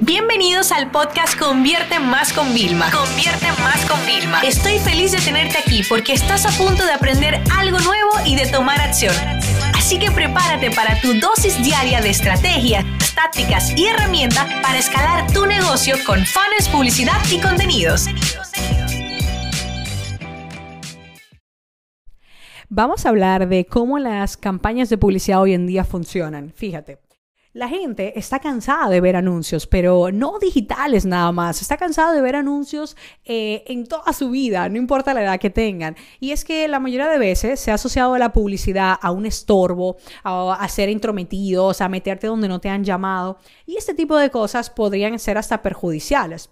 Bienvenidos al podcast Convierte Más con Vilma. Convierte Más con Vilma. Estoy feliz de tenerte aquí porque estás a punto de aprender algo nuevo y de tomar acción. Así que prepárate para tu dosis diaria de estrategias, tácticas y herramientas para escalar tu negocio con fans, publicidad y contenidos. Vamos a hablar de cómo las campañas de publicidad hoy en día funcionan. Fíjate. La gente está cansada de ver anuncios, pero no digitales nada más. Está cansada de ver anuncios eh, en toda su vida, no importa la edad que tengan. Y es que la mayoría de veces se ha asociado a la publicidad a un estorbo, a, a ser intrometidos, a meterte donde no te han llamado. Y este tipo de cosas podrían ser hasta perjudiciales.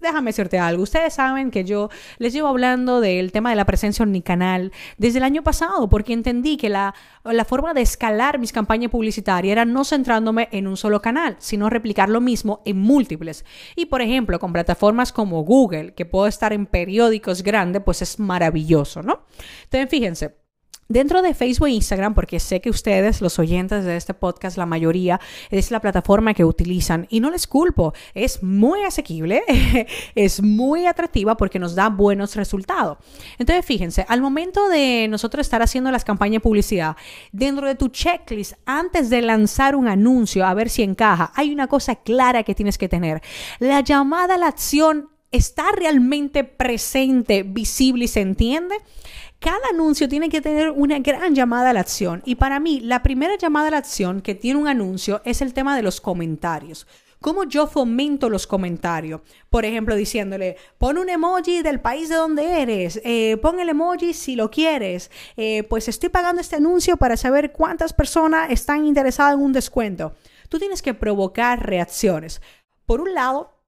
Déjame decirte algo. Ustedes saben que yo les llevo hablando del tema de la presencia en mi canal desde el año pasado, porque entendí que la, la forma de escalar mis campañas publicitarias era no centrándome en un solo canal, sino replicar lo mismo en múltiples. Y por ejemplo, con plataformas como Google, que puedo estar en periódicos grandes, pues es maravilloso, ¿no? Entonces, fíjense. Dentro de Facebook e Instagram, porque sé que ustedes, los oyentes de este podcast, la mayoría es la plataforma que utilizan y no les culpo, es muy asequible, es muy atractiva porque nos da buenos resultados. Entonces, fíjense, al momento de nosotros estar haciendo las campañas de publicidad, dentro de tu checklist, antes de lanzar un anuncio, a ver si encaja, hay una cosa clara que tienes que tener. La llamada a la acción está realmente presente, visible y se entiende cada anuncio tiene que tener una gran llamada a la acción. Y para mí, la primera llamada a la acción que tiene un anuncio es el tema de los comentarios. ¿Cómo yo fomento los comentarios? Por ejemplo, diciéndole, pon un emoji del país de donde eres, eh, pon el emoji si lo quieres, eh, pues estoy pagando este anuncio para saber cuántas personas están interesadas en un descuento. Tú tienes que provocar reacciones. Por un lado,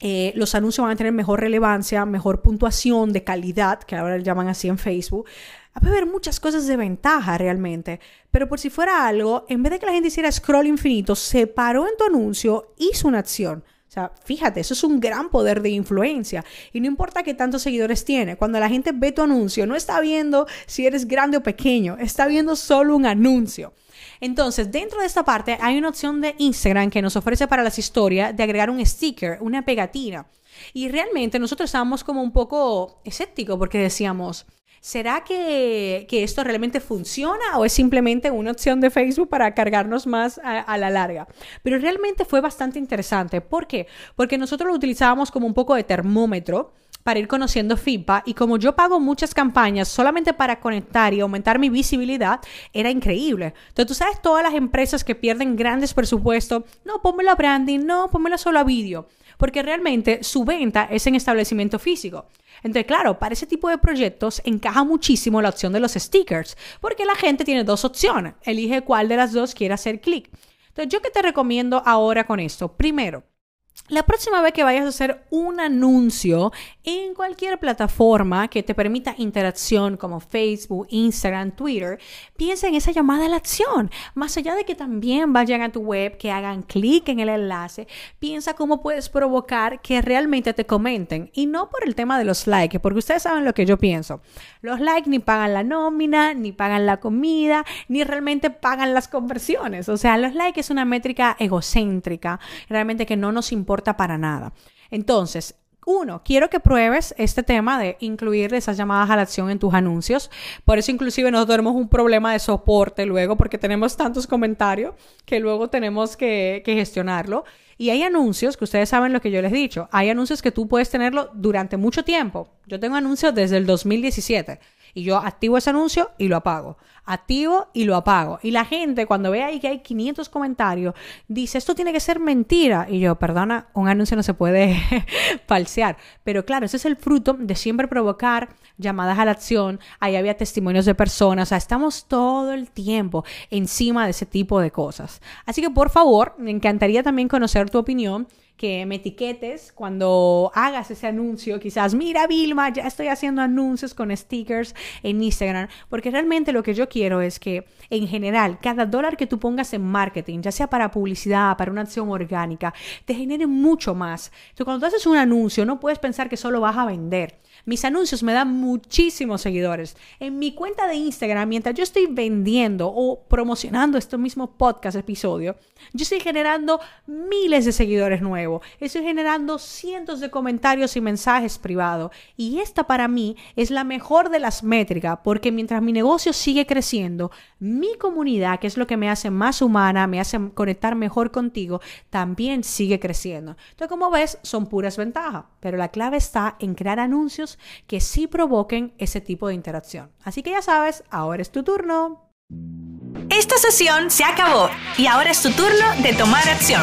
eh, los anuncios van a tener mejor relevancia, mejor puntuación de calidad, que ahora le llaman así en Facebook. Va a haber muchas cosas de ventaja realmente. Pero por si fuera algo, en vez de que la gente hiciera scroll infinito, se paró en tu anuncio, hizo una acción. O sea, fíjate, eso es un gran poder de influencia. Y no importa qué tantos seguidores tiene, cuando la gente ve tu anuncio, no está viendo si eres grande o pequeño, está viendo solo un anuncio. Entonces, dentro de esta parte hay una opción de Instagram que nos ofrece para las historias de agregar un sticker, una pegatina. Y realmente nosotros estábamos como un poco escépticos porque decíamos, ¿será que, esto realmente funciona o es simplemente una opción de Facebook para cargarnos más a, a, la larga? Pero realmente fue bastante interesante. ¿Por qué? Porque nosotros lo utilizábamos como un poco de termómetro para ir conociendo FIPA y como yo pago muchas campañas solamente para conectar y aumentar mi visibilidad, era increíble. Entonces tú sabes todas las empresas que pierden grandes presupuestos, no, pónmelo a branding, no, pónmelo solo a vídeo, porque realmente su venta es en establecimiento físico. Entonces, claro, para ese tipo de proyectos encaja muchísimo la opción de los stickers, porque la gente tiene dos opciones, elige cuál de las dos quiere hacer clic. Entonces, ¿yo qué te recomiendo ahora con esto? Primero, la próxima vez que vayas a hacer un anuncio en cualquier plataforma que te permita interacción como Facebook, Instagram, Twitter, piensa en esa llamada a la acción. Más allá de que también vayan a tu web, que hagan clic en el enlace, piensa cómo puedes provocar que realmente te comenten. Y no por el tema de los likes, porque ustedes saben lo que yo pienso. Los likes ni pagan la nómina, ni pagan la comida, ni realmente pagan las conversiones. O sea, los likes es una métrica egocéntrica, realmente que no nos importa para nada. Entonces, uno, quiero que pruebes este tema de incluir esas llamadas a la acción en tus anuncios. Por eso inclusive nosotros tenemos un problema de soporte luego porque tenemos tantos comentarios que luego tenemos que, que gestionarlo. Y hay anuncios que ustedes saben lo que yo les he dicho. Hay anuncios que tú puedes tenerlo durante mucho tiempo. Yo tengo anuncios desde el 2017 y yo activo ese anuncio y lo apago. Activo y lo apago. Y la gente cuando ve ahí que hay 500 comentarios, dice, esto tiene que ser mentira. Y yo, perdona, un anuncio no se puede falsear. Pero claro, ese es el fruto de siempre provocar llamadas a la acción. Ahí había testimonios de personas. O sea, estamos todo el tiempo encima de ese tipo de cosas. Así que por favor, me encantaría también conocer tu opinión que me etiquetes cuando hagas ese anuncio. Quizás, mira Vilma, ya estoy haciendo anuncios con stickers en Instagram, porque realmente lo que yo quiero es que en general cada dólar que tú pongas en marketing, ya sea para publicidad, para una acción orgánica, te genere mucho más. Entonces, cuando tú haces un anuncio, no puedes pensar que solo vas a vender. Mis anuncios me dan muchísimos seguidores. En mi cuenta de Instagram, mientras yo estoy vendiendo o promocionando este mismo podcast episodio, yo estoy generando miles de seguidores nuevos. Estoy generando cientos de comentarios y mensajes privados. Y esta para mí es la mejor de las métricas porque mientras mi negocio sigue creciendo, mi comunidad, que es lo que me hace más humana, me hace conectar mejor contigo, también sigue creciendo. Entonces, como ves, son puras ventajas. Pero la clave está en crear anuncios que sí provoquen ese tipo de interacción. Así que ya sabes, ahora es tu turno. Esta sesión se acabó y ahora es tu turno de tomar acción.